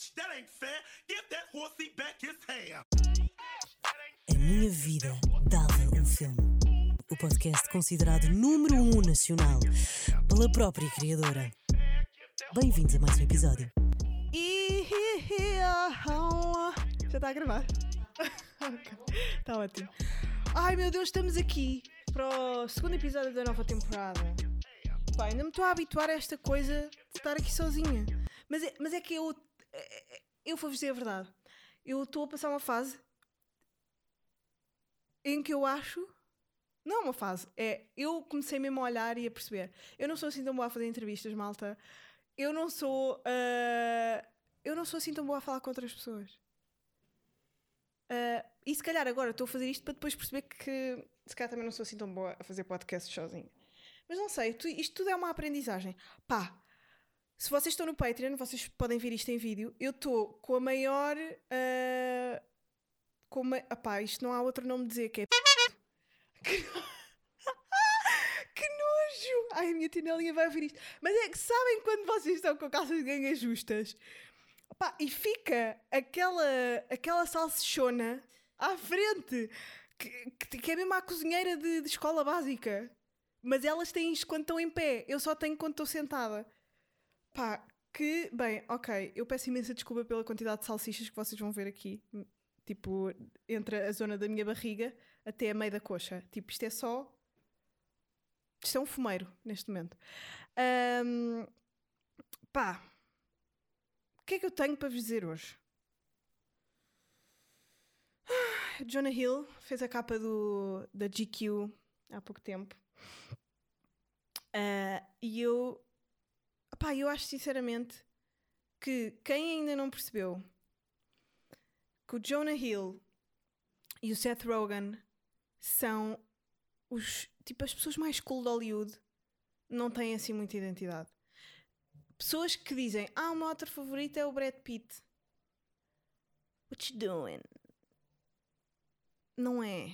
bitch, that ain't fair. Give that horsey back his hair. A Minha Vida Dava um Filme. O podcast considerado número um nacional pela própria criadora. Bem-vindos a mais um episódio. E já está a gravar? Está ótimo. Ai meu Deus, estamos aqui para o segundo episódio da nova temporada. Pá, ainda me estou a habituar a esta coisa de estar aqui sozinha. Mas é, mas é que eu. Eu vou-vos dizer a verdade. Eu estou a passar uma fase em que eu acho. Não é uma fase, é. Eu comecei mesmo a olhar e a perceber. Eu não sou assim tão boa a fazer entrevistas, malta. Eu não sou. ah, eu não sou assim tão boa a falar com outras pessoas. Ah, e se calhar agora estou a fazer isto para depois perceber que se calhar também não sou assim tão boa a fazer podcasts sozinha. Mas não sei, tu- isto tudo é uma aprendizagem. Pá, se vocês estão no Patreon, vocês podem ver isto em vídeo. Eu estou com a maior. ah, com uma, apá, isto não há outro nome dizer que é. Que, que nojo! Ai, a minha tinelinha vai ouvir isto. Mas é que sabem quando vocês estão com calças de gangas justas? Pá, e fica aquela, aquela salsichona à frente, que, que, que é mesmo a cozinheira de, de escola básica. Mas elas têm isto quando estão em pé, eu só tenho quando estou sentada. Pá, que, bem, ok, eu peço imensa desculpa pela quantidade de salsichas que vocês vão ver aqui. Tipo, entre a zona da minha barriga até a meio da coxa. Tipo, isto é só. Isto é um fumeiro neste momento. Ahm, pá, o que é que eu tenho para vos dizer hoje? Ah, Jonah Hill fez a capa do, da GQ há pouco tempo. Ah, e eu. Pá, eu acho sinceramente que quem ainda não percebeu que o Jonah Hill e o Seth Rogen são os tipo as pessoas mais cool de Hollywood não têm assim muita identidade. Pessoas que dizem, ah, o meu ator favorito é o Brad Pitt. What you doing? Não é.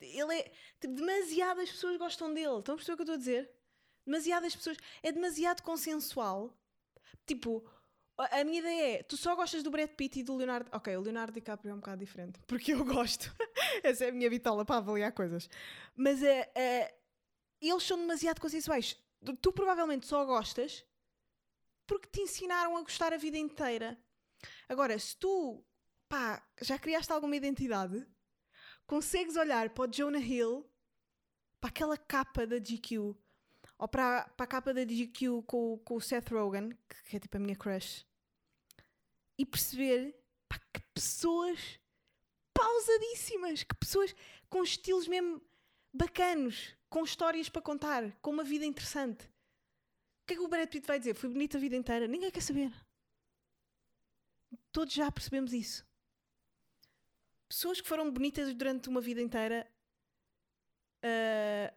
Ele é. Tipo, demasiadas pessoas gostam dele. Estão a perceber o que eu estou a dizer? Demasiadas pessoas. É demasiado consensual. Tipo, a minha ideia é: tu só gostas do Brad Pitt e do Leonardo. Ok, o Leonardo DiCaprio é um bocado diferente. Porque eu gosto. Essa é a minha bitola para avaliar coisas. Mas é, eles são demasiado consensuais. Tu, tu provavelmente só gostas porque te ensinaram a gostar a vida inteira. Agora, se tu pá, já criaste alguma identidade, consegues olhar para o Jonah Hill, para aquela capa da GQ, ou para, para a capa da GQ com, com o Seth Rogen, que, que é tipo a minha crush, e perceber pá, que pessoas pausadíssimas, que pessoas com estilos mesmo bacanos, com histórias para contar, com uma vida interessante. O que é que o Brad Pitt vai dizer? Foi bonito a vida inteira? Ninguém quer saber. Todos já percebemos isso. Pessoas que foram bonitas durante uma vida inteira ah,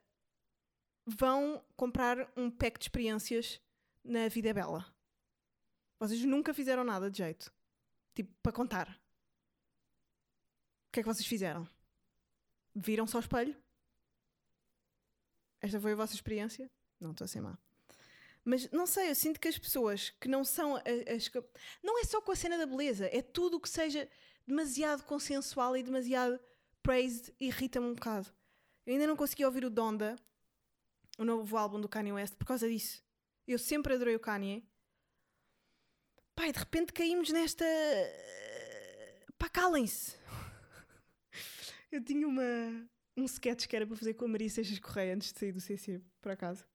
vão comprar um pack de experiências na Vida é Bela. Vocês nunca fizeram nada de jeito. Tipo, para contar. O que é que vocês fizeram? Viram-se ao espelho? Esta foi a vossa experiência? Não estou a ser má. Mas não sei, eu sinto que as pessoas que não são as. Não é só com a cena da beleza, é tudo o que seja demasiado consensual e demasiado praised irrita-me um bocado. Eu ainda não consegui ouvir o Donda, o novo álbum do Kanye West, por causa disso. Eu sempre adorei o Kanye. Pai, de repente caímos nesta. Pá, calem-se! Eu tinha uma, um sketch que era para fazer com a Maria Seixas Correia antes de sair do CC, por acaso.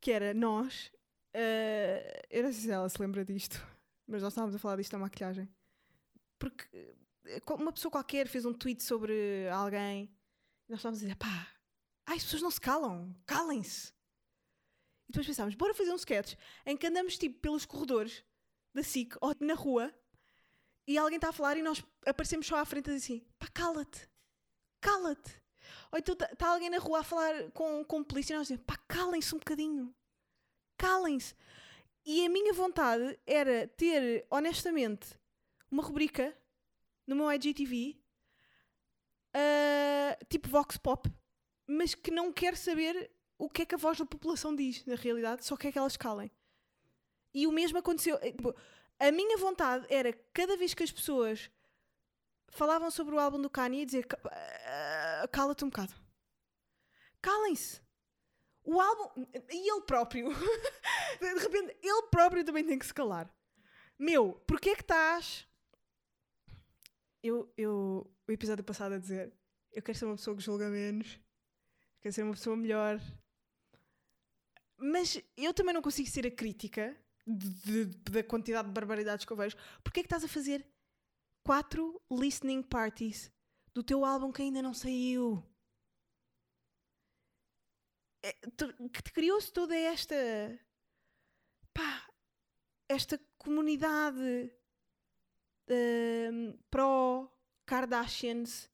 Que era nós. eh, eu não sei se ela se lembra disto, mas nós estávamos a falar disto na maquilhagem. Porque eh, uma pessoa qualquer fez um tweet sobre alguém e nós estávamos a dizer: pá, ai, as pessoas não se calam, calem-se. E depois pensámos: bora fazer um sketch em que andamos tipo pelos corredores da SIC ou na rua e alguém está a falar e nós aparecemos só à frente assim: pá, cala-te, cala-te. Ou então está alguém na rua a falar com, com polícia e nós dizemos: pá, calem-se um bocadinho, calem-se. E a minha vontade era ter, honestamente, uma rubrica no meu IGTV, ah, tipo Vox Pop, mas que não quer saber o que é que a voz da população diz, na realidade, só quer que elas calem. E o mesmo aconteceu. eh, A minha vontade era cada vez que as pessoas falavam sobre o álbum do Kanye dizer "Ca- ah, cala-te um bocado. Calem-se. O álbum. E ele próprio. De repente, ele próprio também tem que se calar. Meu, porquê é que estás. Eu, eu. O episódio passado a dizer. Eu quero ser uma pessoa que julga menos. Quero ser uma pessoa melhor. Mas eu também não consigo ser a crítica de- de- da quantidade de barbaridades que eu vejo. Porquê é que estás a fazer quatro listening parties do teu álbum que ainda não saiu? É, criou-se toda esta pá, esta comunidade hum, pró Kardashians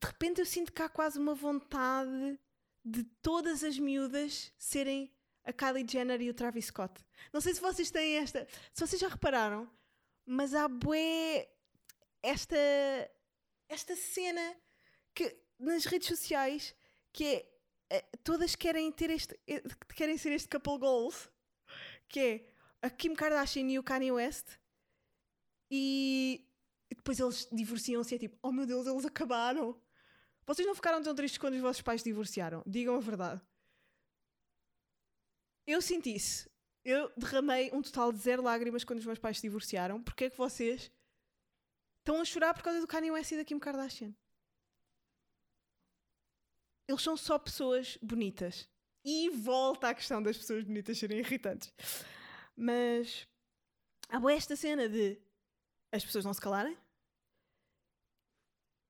de repente eu sinto que há quase uma vontade de todas as miúdas serem a Kylie Jenner e o Travis Scott. Não sei se vocês têm esta, se vocês já repararam, mas há bué esta esta cena que nas redes sociais que é eh, todas querem ter este eh, querem ser este couple goals que é a Kim Kardashian e o Kanye West e, e depois eles divorciam-se e é tipo oh meu Deus eles acabaram vocês não ficaram tão tristes quando os vossos pais se divorciaram? Digam a verdade. Eu senti isso. Eu derramei um total de zero lágrimas quando os meus pais se divorciaram. Porque é que vocês estão a chorar por causa do Kanye West e da Kim Kardashian? Eles são só pessoas bonitas. E volta à questão das pessoas bonitas serem irritantes. Mas há esta cena de as pessoas não se calarem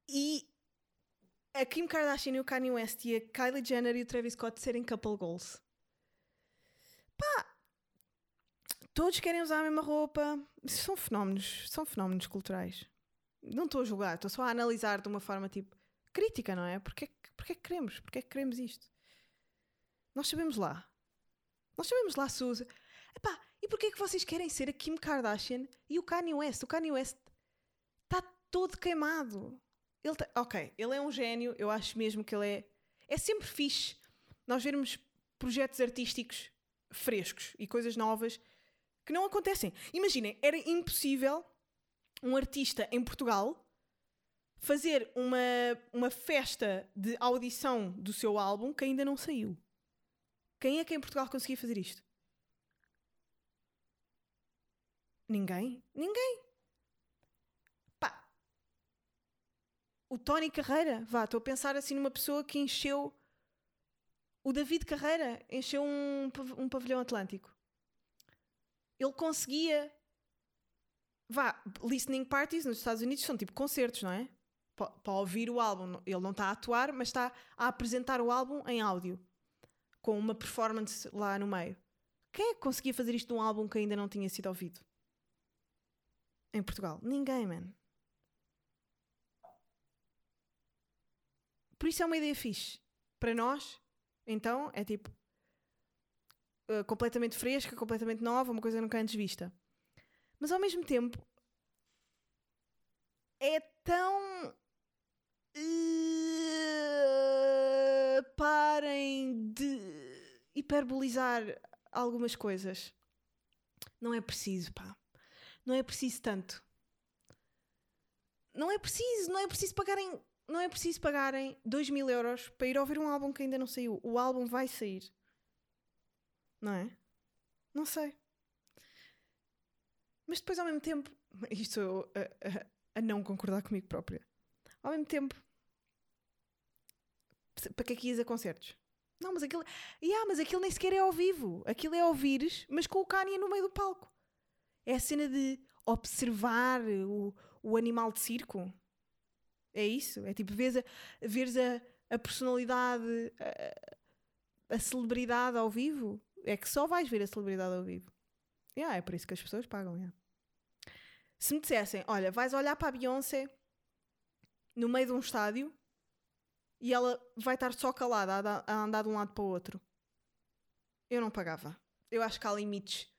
e a Kim Kardashian e o Kanye West e a Kylie Jenner e o Travis Scott serem couple goals. Pá, todos querem usar a mesma roupa. São fenómenos, são fenómenos culturais. Não estou a julgar, estou só a analisar de uma forma tipo crítica, não é? Porque, é que- porque é que queremos? Porque é que queremos isto? Nós sabemos lá. Nós sabemos lá se usa. Epá, e porquê que vocês querem ser a Kim Kardashian e o Kanye West? O Kanye West está todo queimado. Ele ok, ele é um gênio, eu acho mesmo que ele é. É sempre fixe nós vermos projetos artísticos frescos e coisas novas que não acontecem. Imaginem, era impossível um artista em Portugal fazer uma, uma festa de audição do seu álbum que ainda não saiu. Quem é que em Portugal conseguia fazer isto? Ninguém? Ninguém. Pá. O Tony Carreira, vá, estou a pensar assim numa pessoa que encheu. O David Carreira encheu um, um pavilhão atlântico. Ele conseguia. Vá, listening parties nos Estados Unidos são tipo concertos, não é? Para ouvir o álbum. Ele não está a atuar, mas está a apresentar o álbum em áudio. Com uma performance lá no meio. Quem é que conseguia fazer isto num álbum que ainda não tinha sido ouvido? Em Portugal? Ninguém, man. Por isso é uma ideia fixe. Para nós, então, é tipo. uh, completamente fresca, completamente nova, uma coisa nunca antes vista. Mas ao mesmo tempo. É tão. uh, parem de hiperbolizar algumas coisas. Não é preciso, pá. Não é preciso tanto. Não é preciso, não é preciso pagarem. Não é preciso pagarem 2 mil euros para ir ouvir um álbum que ainda não saiu. O álbum vai sair. Não é? Não sei. Mas depois, ao mesmo tempo, isto eu a, a- a não concordar comigo própria. Ao mesmo tempo, para que é que ias a concertos? Não, mas aquilo. Yeah, mas aquilo nem sequer é ao vivo. Aquilo é ouvires, mas com o Kanye no meio do palco. É a cena de observar o, o animal de circo. É isso. É tipo, vês a, veres a, a personalidade, a, a celebridade ao vivo. É que só vais ver a celebridade ao vivo. Yeah, é por isso que as pessoas pagam. yeah. Se me dissessem, olha, vais olhar para a Beyoncé no meio de um estádio e ela vai estar só calada a, da- a andar de um lado para o outro, eu não pagava. Eu acho que há limites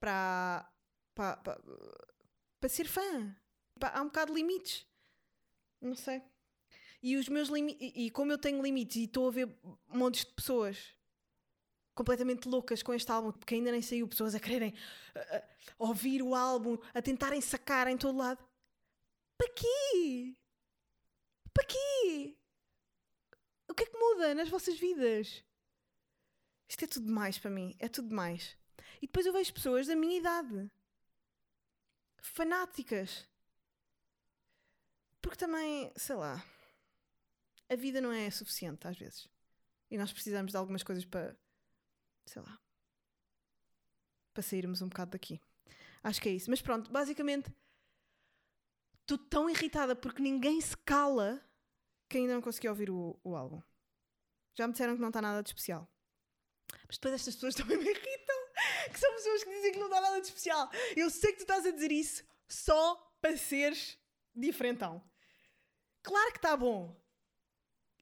para, para, para, para ser fã. Há um bocado de limites. Não sei. E os meus limites. E, como eu tenho limites e estou a ver montes de pessoas completamente loucas com este álbum, porque ainda nem saiu, pessoas a quererem ouvir o álbum, a tentarem sacar em todo lado. Para quê? Para quê? O que é que muda nas vossas vidas? Isto é tudo demais para mim, é tudo demais. E depois eu vejo pessoas da minha idade, fanáticas. Porque também, sei lá, a vida não é suficiente às vezes. E nós precisamos de algumas coisas para, sei lá, para sairmos um bocado daqui. Acho que é isso. Mas pronto, basicamente, estou tão irritada porque ninguém se cala que ainda não consegui ouvir o, o álbum. Já me disseram que não está nada de especial. Mas depois estas pessoas também me irritam. Que são pessoas que dizem que não está nada de especial. Eu sei que tu estás a dizer isso só para seres diferentão. Claro que está bom.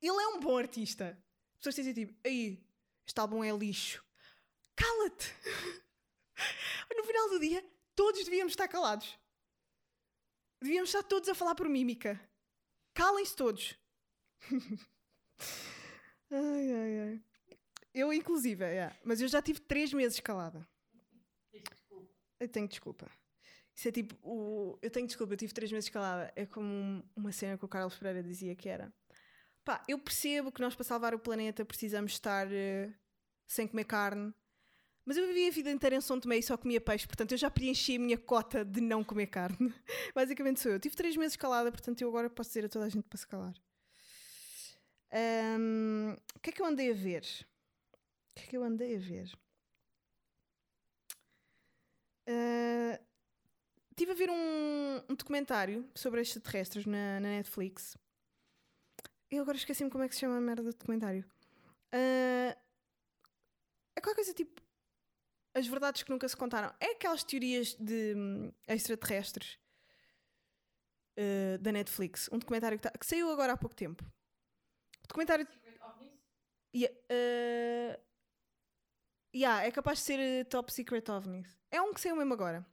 Ele é um bom artista. As pessoas dizem tipo, aí, este álbum é lixo. Cala-te! No final do dia, todos devíamos estar calados. Devíamos estar todos a falar por mímica. Calem-se todos. ai, ai, ai. Eu, inclusive, é, mas eu já tive três meses calada. Eu tenho desculpa. Isso é tipo, o... eu tenho desculpa, eu tive três meses calada. É como uma cena que o Carlos Pereira dizia que era. Pá, eu percebo que nós para salvar o planeta precisamos estar uh, sem comer carne, mas eu vivi a vida inteira em São Tomé e só comia peixe, portanto eu já preenchi a minha cota de não comer carne. Basicamente sou eu. Tive três meses calada, portanto eu agora posso dizer a toda a gente para se calar. Um, o que é que eu andei a ver? O que é que eu andei a ver? Uh, Estive a ver um, um, documentário sobre extraterrestres na, na Netflix. Eu agora esqueci-me como é que se chama a merda do documentário. Uh, é qualquer coisa tipo. As verdades que nunca se contaram. É aquelas teorias de um, extraterrestres uh, da Netflix. Um documentário que, tá, que, saiu agora há pouco tempo. Documentário. Yeah, uh, yeah, é capaz de ser Top Secret OVNIs. É um que saiu mesmo agora.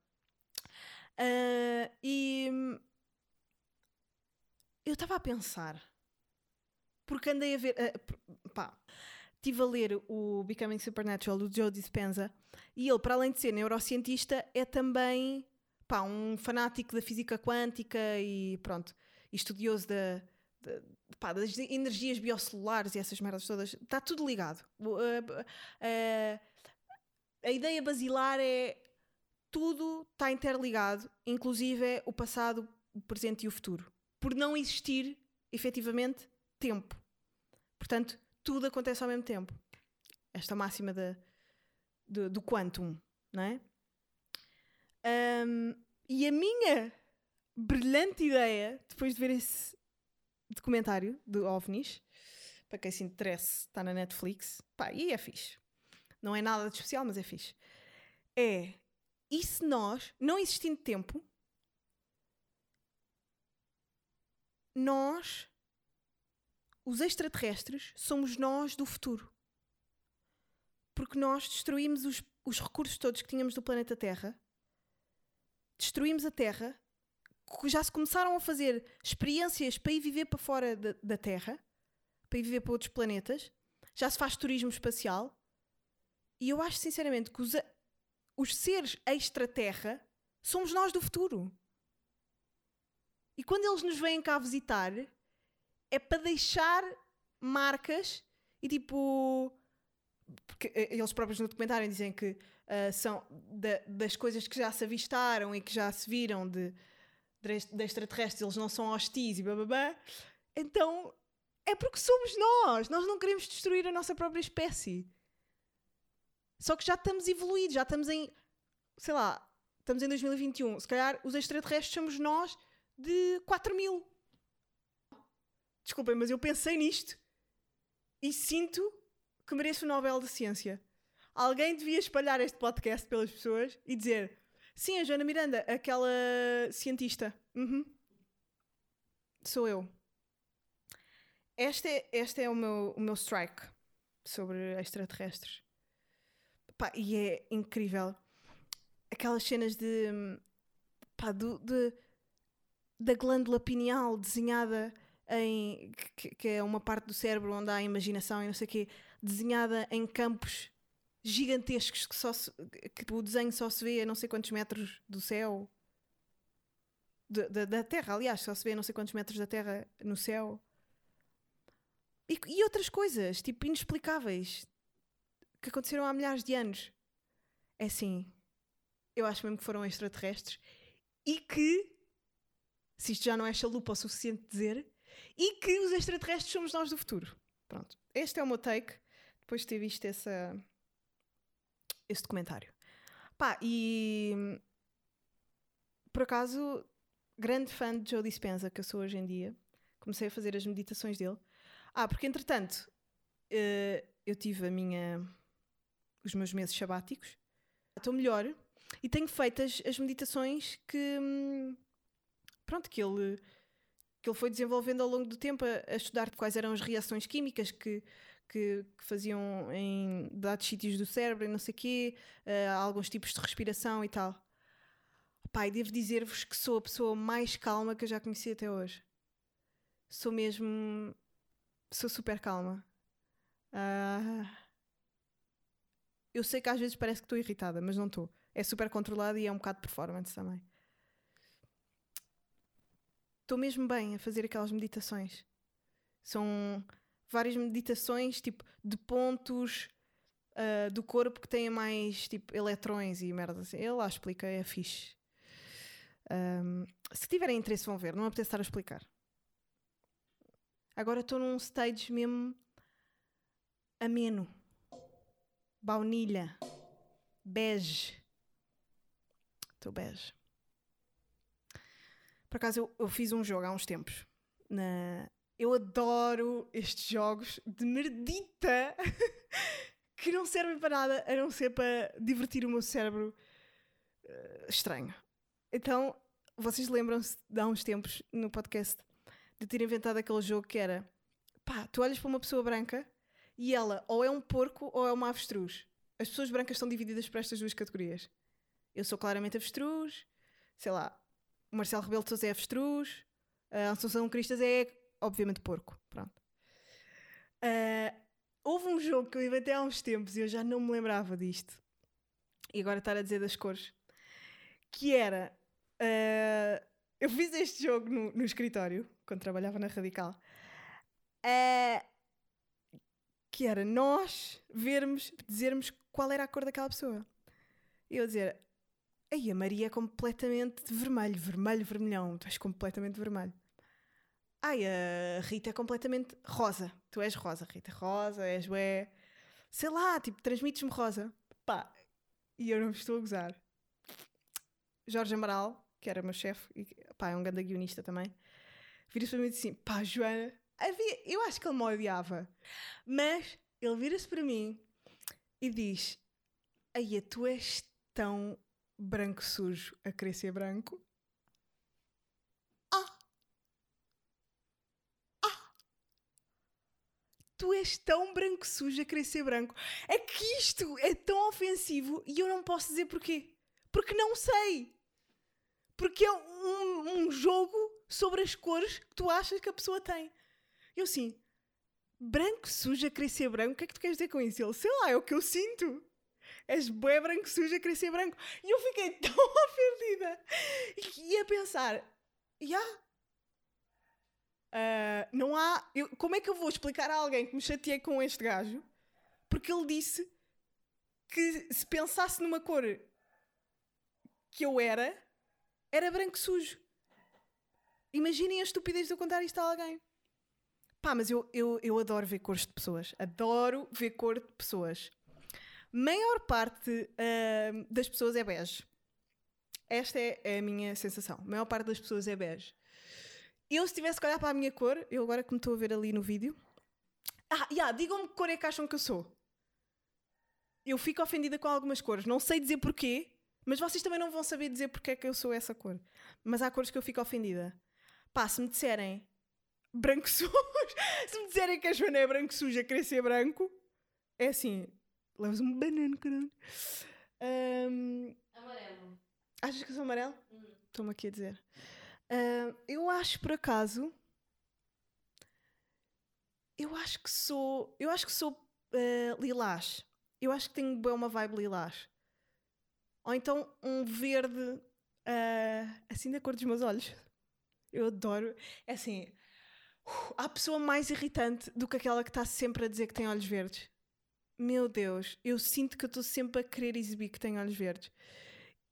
Uh, e eu estava a pensar, porque andei a ver, uh, pá, estive a ler o Becoming Supernatural do Joe Dispenza e ele, para além de ser neurocientista, é também pá, um fanático da física quântica e pronto, estudioso da, da, pá, das energias biocelulares e essas merdas todas. Está tudo ligado. Uh, a ideia basilar é tudo está interligado, inclusive é o passado, o presente e o futuro. Por não existir, efetivamente, tempo. Portanto, tudo acontece ao mesmo tempo. Esta máxima de, de, do quantum, não é? Um, e a minha brilhante ideia, depois de ver esse documentário de OVNIs, para quem se interesse, está na Netflix, pá, e é fixe. Não é nada de especial, mas é fixe. É e se nós, não existindo tempo, nós, os extraterrestres, somos nós do futuro? Porque nós destruímos os, os recursos todos que tínhamos do planeta Terra, destruímos a Terra, já se começaram a fazer experiências para ir viver para fora da, da Terra, para ir viver para outros planetas, já se faz turismo espacial. E eu acho sinceramente que os, os seres extraterra somos nós do futuro. E quando eles nos vêm cá visitar, é para deixar marcas e tipo. Porque eh, eles próprios no documentário dizem que uh, são da, das coisas que já se avistaram e que já se viram de, de, de extraterrestres, eles não são hostis e blá. Então é porque somos nós. Nós não queremos destruir a nossa própria espécie. Só que já estamos evoluídos, já estamos em. Sei lá, estamos em 2021. Se calhar os extraterrestres somos nós de 4 mil. Desculpem, mas eu pensei nisto e sinto que mereço o Nobel de Ciência. Alguém devia espalhar este podcast pelas pessoas e dizer: Sim, a Joana Miranda, aquela cientista. Uhum. Sou eu. Este é, este é o, meu, o meu strike sobre extraterrestres. Pá, e é incrível. Aquelas cenas de. Pá, do, de, da glândula pineal desenhada em. Que, que, é uma parte do cérebro onde há a imaginação e não sei o quê. Desenhada em campos gigantescos que, só se- que o desenho só se vê a não sei quantos metros do céu. Da- da Terra, aliás, só se vê a não sei quantos metros da Terra no céu. E, e outras coisas, tipo, inexplicáveis, que aconteceram há milhares de anos. É assim, eu acho mesmo que foram extraterrestres e que, se isto já não é chalupa o suficiente dizer, e que os extraterrestres somos nós do futuro. Pronto, este é o meu take, depois de ter visto essa, esse documentário. Pá, e por acaso, grande fã de Joe Dispenza, que eu sou hoje em dia, comecei a fazer as meditações dele. Ah, porque entretanto, eh, eu tive a minha, os meus meses sabáticos, estou melhor e tenho feito as, as meditações que, hum, pronto, que ele, que ele foi desenvolvendo ao longo do tempo a, a estudar quais eram as reações químicas que, que, que faziam em dados sítios do cérebro e não sei quê, eh, alguns tipos de respiração e tal. Pai, devo dizer-vos que sou a pessoa mais calma que eu já conheci até hoje. Sou mesmo. Sou super calma. Ah, eu sei que às vezes parece que estou irritada, mas não estou. É super controlada e é um bocado performance também. Estou mesmo bem a fazer aquelas meditações. São várias meditações, tipo, de pontos ah, do corpo que têm mais, tipo, eletrões e merda assim. Ele lá explica, é fixe. Ahm, se tiverem interesse, vão ver. Não apetece estar a explicar. Agora estou num stage mesmo ameno. Baunilha. Bege. Estou bege. Por acaso eu, eu fiz um jogo há uns tempos. Na... Eu adoro estes jogos de merdita que não servem para nada a não ser para divertir o meu cérebro eh, estranho. Então, vocês lembram-se de há uns tempos no podcast de ter inventado aquele jogo que era pá, tu olhas para uma pessoa branca e ela ou é um porco ou é uma avestruz. As pessoas brancas estão divididas por estas duas categorias. Eu sou claramente avestruz, sei lá, o Marcelo Rebelo de Sousa é avestruz, a Assunção Cristas é, obviamente, porco. Pronto. Ah, houve um jogo que eu inventei há uns tempos e eu já não me lembrava disto. E agora estar a dizer das cores. Que era. ah, eu fiz este jogo no, no escritório, quando trabalhava na Radical. Ah, que era nós vermos, dizermos qual era a cor daquela pessoa. Eu dizer, Aí a Maria é completamente vermelho, vermelho, vermelhão. Tu és completamente vermelho. Ai, a Rita é completamente rosa. Tu és rosa, Rita. Rosa, és ué. Sei lá, tipo, transmites-me rosa. Pá, e eu não me estou a gozar. Jorge Amaral, que era meu chefe, e pá, é um grande guionista também, vira-se para mim e diz assim: pá, Joana, havia... eu acho que ele me odiava. Mas ele vira-se para mim e diz: Aí, tu és tão branco sujo a querer ser branco. Ah! Ah! Tu és tão branco sujo a querer ser branco. É que isto é tão ofensivo e eu não posso dizer porquê. Porque não sei. Porque é um, um jogo sobre as cores que tu achas que a pessoa tem. Eu assim, branco sujo a querer ser branco, o que é que tu queres dizer com isso? Ele, sei lá, é o que eu sinto és bué branco sujo a querer ser branco. E eu fiquei tão ofendida. E ia pensar, já. não há. eu- como é que eu vou explicar a alguém que me chateei com este gajo? Porque ele disse que se pensasse numa cor que eu era, era branco sujo. Imaginem a estupidez de eu contar isto a alguém. Pá, mas eu, eu, eu adoro ver cores de pessoas. Adoro ver cor de pessoas maior parte ahm, das pessoas é bege. Esta é, é a minha sensação. A maior parte das pessoas é bege. Eu, se tivesse que olhar para a minha cor, eu agora que me estou a ver ali no vídeo. Ah, yeah, digam-me que cor é que acham que eu sou. Eu fico ofendida com algumas cores. Não sei dizer porquê, mas vocês também não vão saber dizer porque é que eu sou essa cor. Mas há cores que eu fico ofendida. Pá, se me disserem branco sujo, se me disserem que a Joana é branco sujo a querer ser branco, é assim, levas um banano, caralho. Ahm, Amarelo. achas que eu sou amarelo? Estou-me aqui a dizer. Ahm, eu acho por acaso. Eu acho que sou. Eu acho que sou ah, lilás. eu acho que tem bem uma vibe lilás. Ou então um verde ah, assim da cor dos meus olhos. Eu adoro. É assim, há pessoa mais irritante do que aquela que está sempre a dizer que tem olhos verdes. Meu Deus, eu sinto que estou sempre a querer exibir que tenho olhos verdes.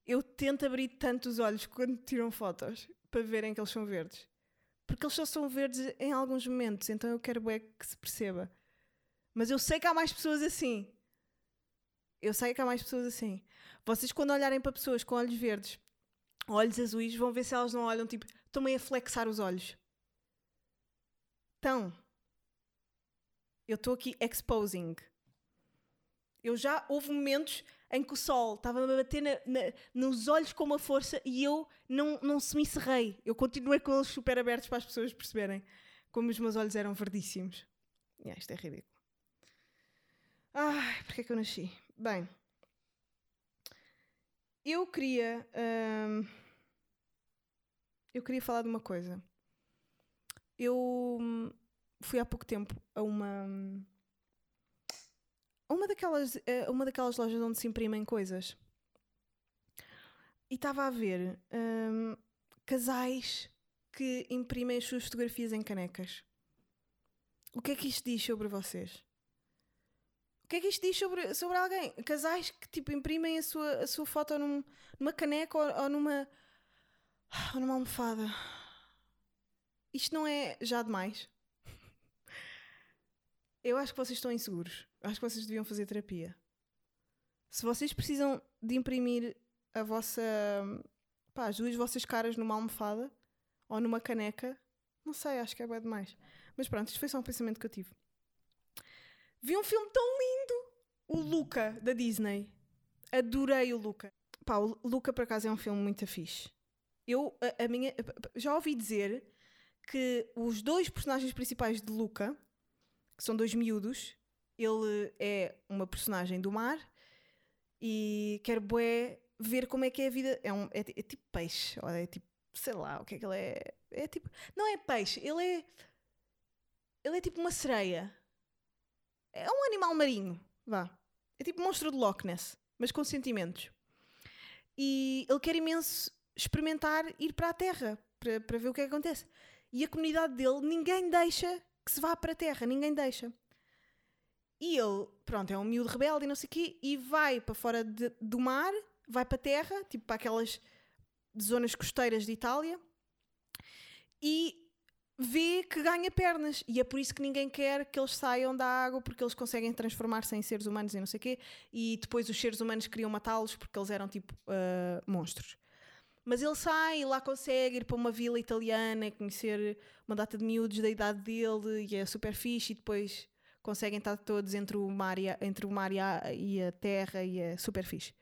Eu tento abrir tanto os olhos quando tiram fotos para verem que eles são verdes. Porque eles só são verdes em alguns momentos, então eu quero bem que se perceba. Mas eu sei que há mais pessoas assim. Eu sei que há mais pessoas assim. Vocês, quando olharem para pessoas com olhos verdes, olhos azuis, vão ver se elas não olham tipo, estão meio a flexar os olhos. Então, eu estou aqui exposing. Eu já houve momentos em que o sol estava a bater na- na- nos olhos com uma força e eu não, não se me encerrei. Eu continuei com eles super abertos para as pessoas perceberem como os meus olhos eram verdíssimos. Yeah, isto é ridículo. Ai, porque é que eu nasci? Bem, eu queria. hum, eu queria falar de uma coisa. Eu hum, fui há pouco tempo a uma. uma daquelas, a uma daquelas lojas onde se imprimem coisas. E estava a ver hum, casais que imprimem as suas fotografias em canecas. O que é que isto diz sobre vocês? O que é que isto diz sobre, sobre alguém? Casais que tipo imprimem a sua, a sua foto num- numa caneca ou, ou numa ou numa almofada. Isto não é já demais? Eu acho que vocês estão inseguros. Acho que vocês deviam fazer terapia. Se vocês precisam de imprimir a vossa pá, as duas vossas caras numa almofada ou numa caneca, não sei, acho que é bem demais. Mas pronto, isto foi só um pensamento que eu tive. Vi um filme tão lindo! O Luca, da Disney. Adorei o Luca. Pá, o Luca, por acaso, é um filme muito fixe. Eu, a, a minha... Já ouvi dizer que os dois personagens principais de Luca, que são dois miúdos, ele é uma personagem do mar e quero bué ver como é que é a vida. É, um, é, é tipo peixe, é tipo, sei lá, o que é que ele é. É tipo. Não é peixe, ele é. Ele é tipo uma sereia. É um animal marinho, vá. É tipo monstro de Loch Ness, mas com sentimentos. E ele quer imenso experimentar ir para a Terra para, para ver o que é que acontece. E a comunidade dele, ninguém deixa que se vá para a Terra, ninguém deixa. E ele, pronto, é um miúdo rebelde e não sei o quê, e vai para fora de- do mar, vai para a terra, tipo para aquelas zonas costeiras de Itália, e vê que ganha pernas. E é por isso que ninguém quer que eles saiam da água, porque eles conseguem transformar-se em seres humanos e não sei o quê, e depois os seres humanos queriam matá-los porque eles eram tipo ah, monstros. Mas ele sai e lá consegue ir para uma vila italiana conhecer uma data de miúdos da idade dele e é super fixe e depois conseguem estar todos entre o mar e a, entre o mar e a, e a terra e é super fixe.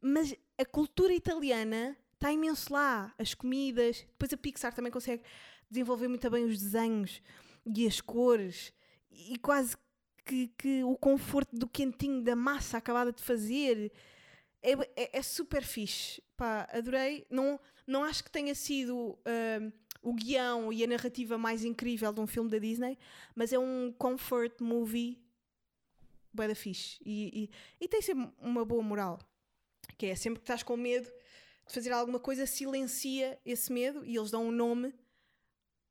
Mas a cultura italiana está imenso lá, as comidas, depois a Pixar também consegue desenvolver muito bem os desenhos e as cores e quase que, que o conforto do quentinho da massa acabada de fazer é, é, é super fixe. Pá, adorei. Não, não acho que tenha sido ahm, o guião e a narrativa mais incrível de um filme da Disney, mas é um comfort movie bué da fixe. E, e, e tem sempre uma boa moral. Que é sempre que estás com medo de fazer alguma coisa, silencia esse medo e eles dão um nome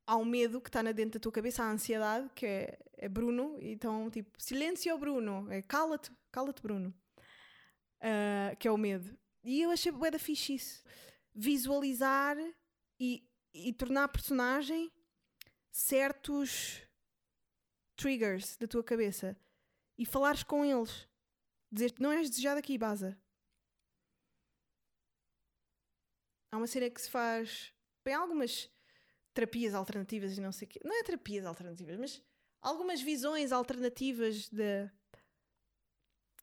ao medo que está na dentro da tua cabeça, à ansiedade, que é, é Bruno. Então, tipo, silêncio Bruno, é cala-te, cala-te Bruno. Ah, que é o medo. E eu achei bué da fixe isso. Visualizar e, e tornar personagem certos triggers da tua cabeça e falares com eles. Dizer-te, não és desejado aqui, baza. Há uma cena que se faz. Bem, algumas terapias alternativas e não sei o quê. Não é terapias alternativas, mas algumas visões alternativas de.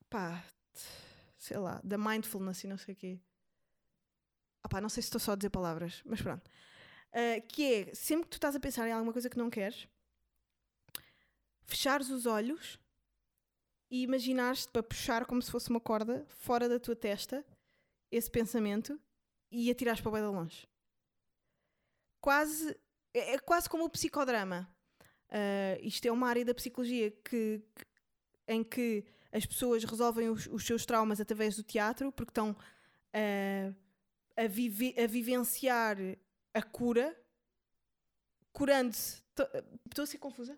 pá. Sei lá, da mindfulness e não sei o quê. Ah pá, não sei se estou só a dizer palavras, mas pronto. Ah, que é, sempre que tu estás a pensar em alguma coisa que não queres, fechares os olhos e imaginares-te para puxar como se fosse uma corda fora da tua testa esse pensamento e atirares para o bué de longe. Quase, é, é quase como o psicodrama. Ah, isto é uma área da psicologia que, que- em que as pessoas resolvem os, os seus traumas através do teatro porque estão ah, a, vive- a vivenciar a cura, curando-se. Estou a ser confusa?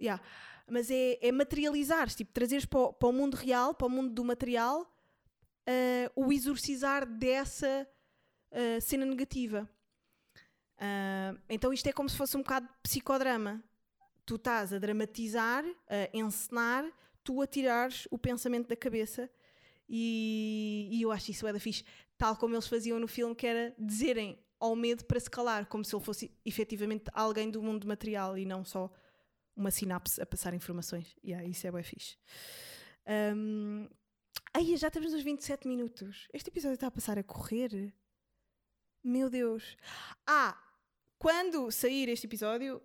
Yeah. Mas é, é materializar, tipo, trazeres para o, para o mundo real, para o mundo do material, ah, o exorcizar dessa ah, cena negativa. Ah, então isto é como se fosse um bocado de psicodrama. Tu estás a dramatizar, a encenar, tu a tirares o pensamento da cabeça e, e eu acho isso é da fixe. Tal como eles faziam no filme, que era dizerem ao medo para se calar, como se ele fosse efetivamente alguém do mundo material e não só uma sinapse a passar informações. Yeah, isso é bem fixe. Um, ai, já estamos nos 27 minutos. Este episódio está a passar a correr. Meu Deus. Ah, quando sair este episódio,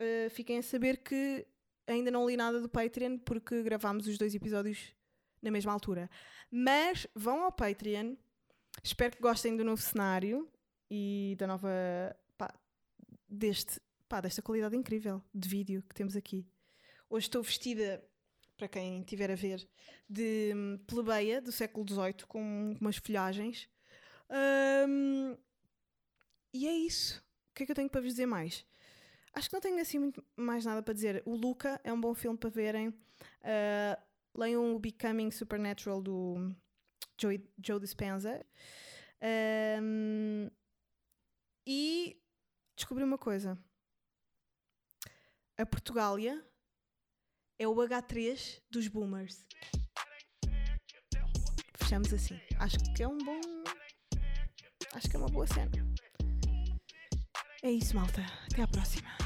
uh, fiquem a saber que ainda não li nada do Patreon porque gravámos os dois episódios na mesma altura. Mas vão ao Patreon. Espero que gostem do novo cenário e da nova. pá, deste, pá, desta qualidade incrível de vídeo que temos aqui. Hoje estou vestida, para quem estiver a ver, de hum, plebeia do século XVIII com umas folhagens. Hum, e é isso. O que é que eu tenho para vos dizer mais? Acho que não tenho assim muito mais nada para dizer. O Luca é um bom filme para verem. Uh, leiam o Becoming Supernatural do Joe, Joe Dispenza. Um, e descobri uma coisa. A Portugália é o H3 dos boomers. Fechamos assim. Acho que é um bom. Acho que é uma boa cena. É isso, malta. Até à próxima.